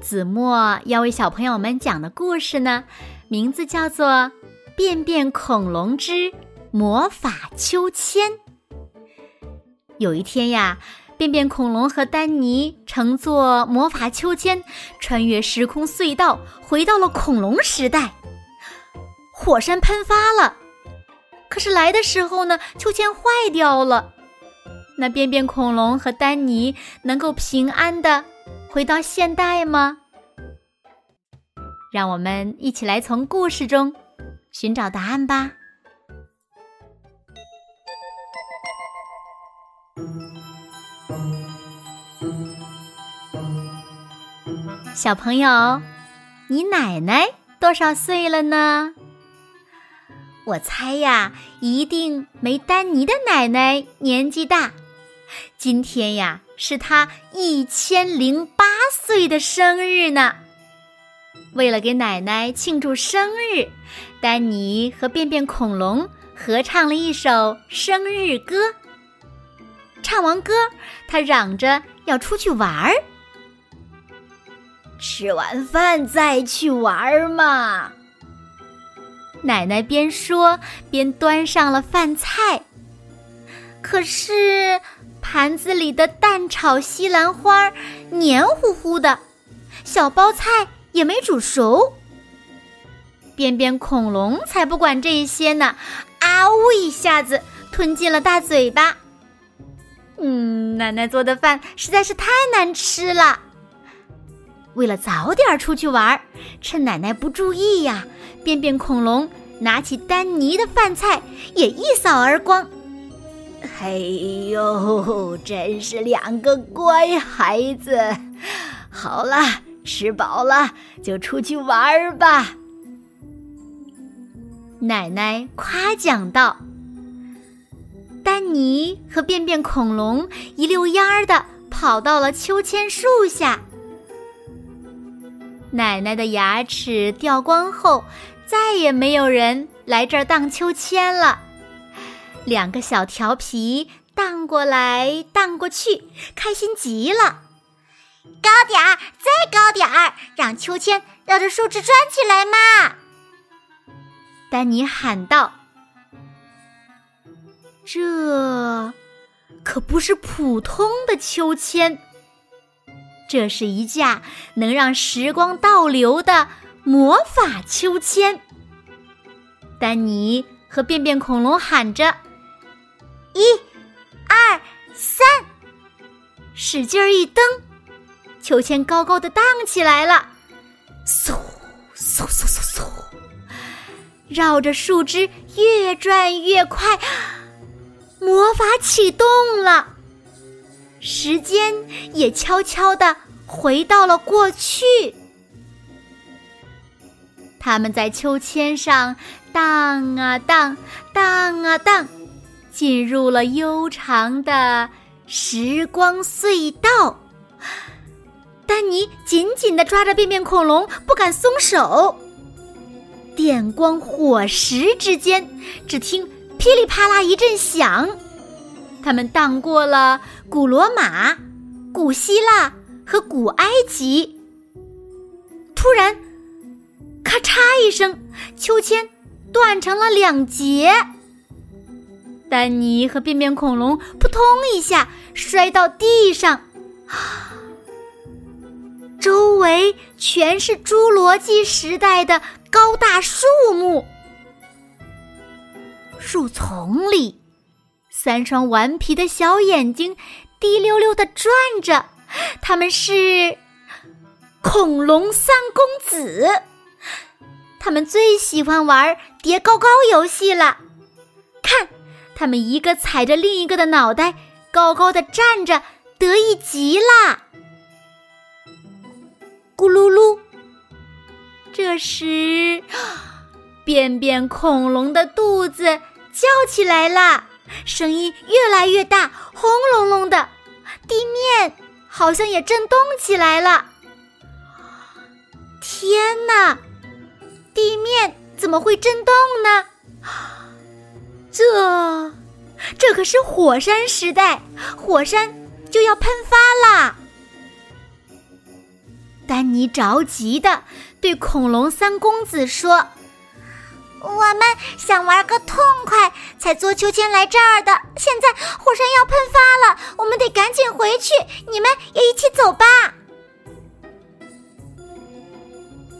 子墨要为小朋友们讲的故事呢，名字叫做《变变恐龙之魔法秋千》。有一天呀，变变恐龙和丹尼乘坐魔法秋千，穿越时空隧道，回到了恐龙时代。火山喷发了，可是来的时候呢，秋千坏掉了。那变变恐龙和丹尼能够平安的。回到现代吗？让我们一起来从故事中寻找答案吧。小朋友，你奶奶多少岁了呢？我猜呀，一定没丹尼的奶奶年纪大。今天呀。是他一千零八岁的生日呢。为了给奶奶庆祝生日，丹尼和便便恐龙合唱了一首生日歌。唱完歌，他嚷着要出去玩儿。吃完饭再去玩儿嘛。奶奶边说边端上了饭菜。可是。盘子里的蛋炒西兰花黏糊糊的，小包菜也没煮熟。便便恐龙才不管这些呢，啊呜一下子吞进了大嘴巴。嗯，奶奶做的饭实在是太难吃了。为了早点出去玩，趁奶奶不注意呀，便便恐龙拿起丹尼的饭菜也一扫而光。哎呦，真是两个乖孩子！好了，吃饱了就出去玩吧。奶奶夸奖道。丹尼和便便恐龙一溜烟儿的跑到了秋千树下。奶奶的牙齿掉光后，再也没有人来这儿荡秋千了。两个小调皮荡过来荡过去，开心极了。高点儿，再高点儿，让秋千绕着树枝转起来嘛！丹尼喊道：“这可不是普通的秋千，这是一架能让时光倒流的魔法秋千。”丹尼和便便恐龙喊着。一、二、三，使劲儿一蹬，秋千高高的荡起来了，嗖嗖嗖嗖嗖，绕着树枝越转越快，魔法启动了，时间也悄悄的回到了过去。他们在秋千上荡啊荡，荡啊荡。进入了悠长的时光隧道，丹尼紧紧地抓着便便恐龙，不敢松手。电光火石之间，只听噼里啪啦一阵响，他们荡过了古罗马、古希腊和古埃及。突然，咔嚓一声，秋千断成了两截。丹尼和便便恐龙扑通一下摔到地上，周围全是侏罗纪时代的高大树木。树丛里，三双顽皮的小眼睛滴溜溜的转着，他们是恐龙三公子。他们最喜欢玩叠高高游戏了，看。他们一个踩着另一个的脑袋，高高的站着，得意极了！咕噜噜，这这时，便便恐龙的肚子叫起来了，声音越来越大，轰隆隆的，地面好像也震动起来了。天哪！地面怎么会震动呢？这，这可是火山时代，火山就要喷发啦！丹尼着急的对恐龙三公子说：“我们想玩个痛快，才坐秋千来这儿的。现在火山要喷发了，我们得赶紧回去。你们也一起走吧。”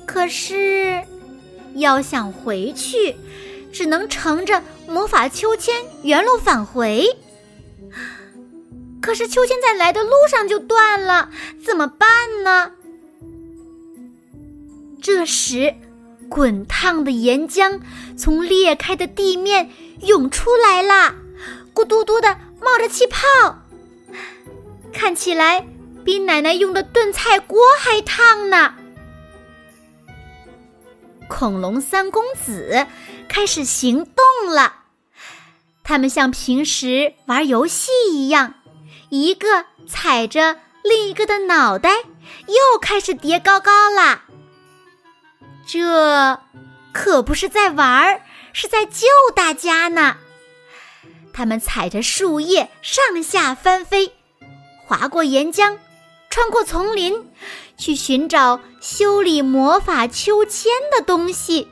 可是，要想回去，只能乘着魔法秋千原路返回。可是秋千在来的路上就断了，怎么办呢？这时，滚烫的岩浆从裂开的地面涌出来啦，咕嘟嘟的冒着气泡，看起来比奶奶用的炖菜锅还烫呢。恐龙三公子开始行动了，他们像平时玩游戏一样，一个踩着另一个的脑袋，又开始叠高高啦。这可不是在玩儿，是在救大家呢。他们踩着树叶上下翻飞，划过岩浆，穿过丛林，去寻找修理魔法秋千的东西。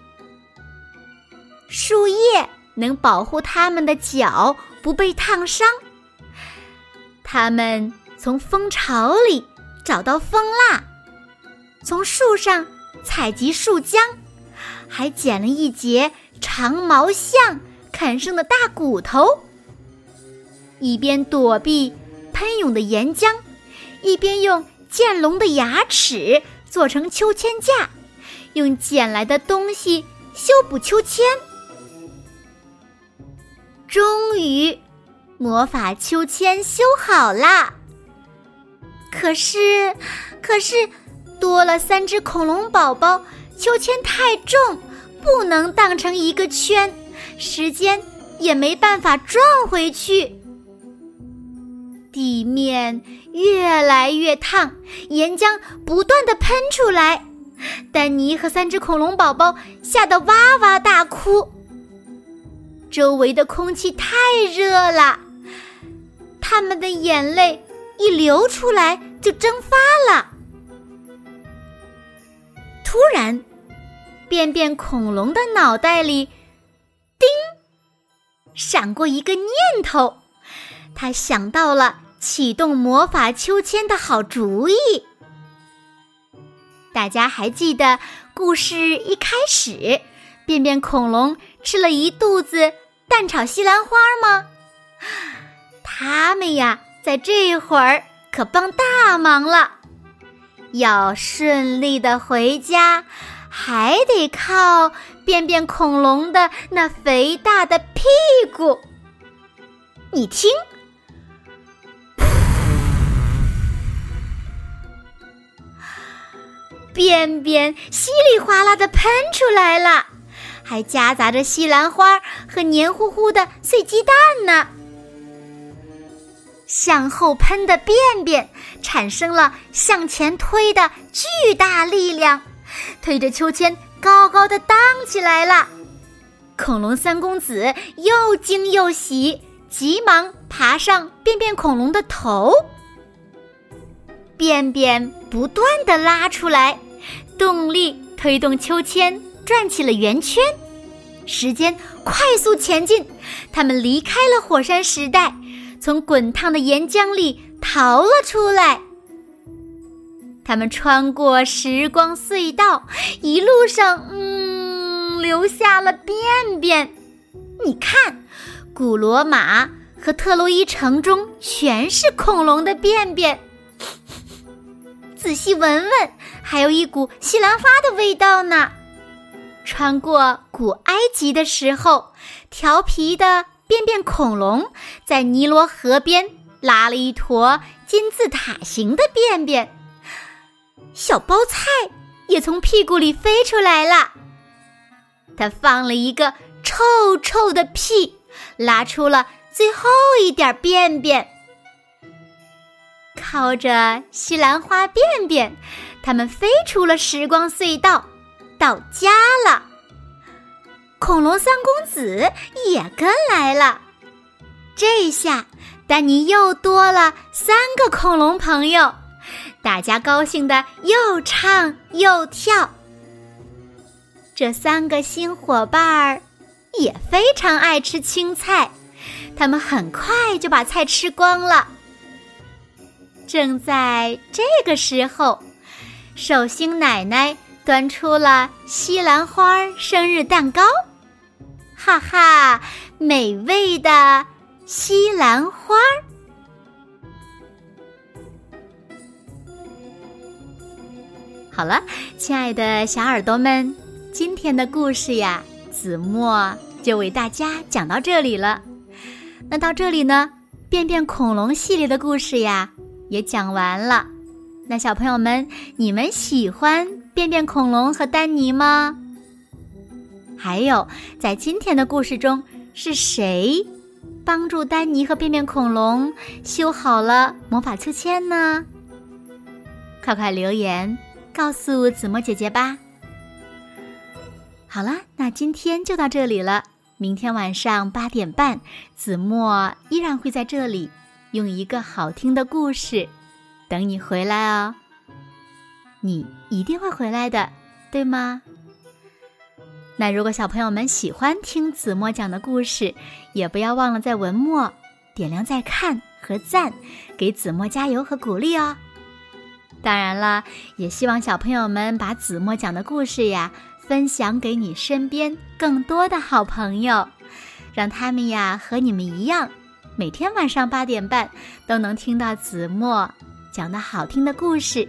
树叶能保护它们的脚不被烫伤。它们从蜂巢里找到蜂蜡，从树上。采集树浆，还捡了一截长毛象啃剩的大骨头。一边躲避喷涌的岩浆，一边用剑龙的牙齿做成秋千架，用捡来的东西修补秋千。终于，魔法秋千修好啦。可是，可是。多了三只恐龙宝宝，秋千太重，不能荡成一个圈，时间也没办法转回去。地面越来越烫，岩浆不断的喷出来，丹尼和三只恐龙宝宝吓得哇哇大哭。周围的空气太热了，他们的眼泪一流出来就蒸发了。突然，便便恐龙的脑袋里，叮，闪过一个念头，他想到了启动魔法秋千的好主意。大家还记得故事一开始，便便恐龙吃了一肚子蛋炒西兰花吗？他们呀，在这会儿可帮大忙了。要顺利的回家，还得靠便便恐龙的那肥大的屁股。你听，便便稀里哗啦的喷出来了，还夹杂着西兰花和黏糊糊的碎鸡蛋呢。向后喷的便便产生了向前推的巨大力量，推着秋千高高的荡起来了。恐龙三公子又惊又喜，急忙爬上便便恐龙的头。便便不断的拉出来，动力推动秋千转起了圆圈。时间快速前进，他们离开了火山时代。从滚烫的岩浆里逃了出来。他们穿过时光隧道，一路上，嗯，留下了便便。你看，古罗马和特洛伊城中全是恐龙的便便。仔细闻闻，还有一股西兰花的味道呢。穿过古埃及的时候，调皮的。便便恐龙在尼罗河边拉了一坨金字塔形的便便，小包菜也从屁股里飞出来了。它放了一个臭臭的屁，拉出了最后一点便便。靠着西兰花便便，他们飞出了时光隧道，到家了。恐龙三公子也跟来了。这下，丹尼又多了三个恐龙朋友，大家高兴的又唱又跳。这三个新伙伴儿也非常爱吃青菜，他们很快就把菜吃光了。正在这个时候，寿星奶奶端出了西兰花生日蛋糕，哈哈，美味的西兰花！好了，亲爱的小耳朵们，今天的故事呀，子墨就为大家讲到这里了。那到这里呢，变变恐龙系列的故事呀。也讲完了，那小朋友们，你们喜欢便便恐龙和丹尼吗？还有，在今天的故事中，是谁帮助丹尼和便便恐龙修好了魔法秋千呢？快快留言告诉子墨姐姐吧。好了，那今天就到这里了。明天晚上八点半，子墨依然会在这里。用一个好听的故事等你回来哦，你一定会回来的，对吗？那如果小朋友们喜欢听子墨讲的故事，也不要忘了在文末点亮再看和赞，给子墨加油和鼓励哦。当然了，也希望小朋友们把子墨讲的故事呀分享给你身边更多的好朋友，让他们呀和你们一样。每天晚上八点半都能听到子墨讲的好听的故事，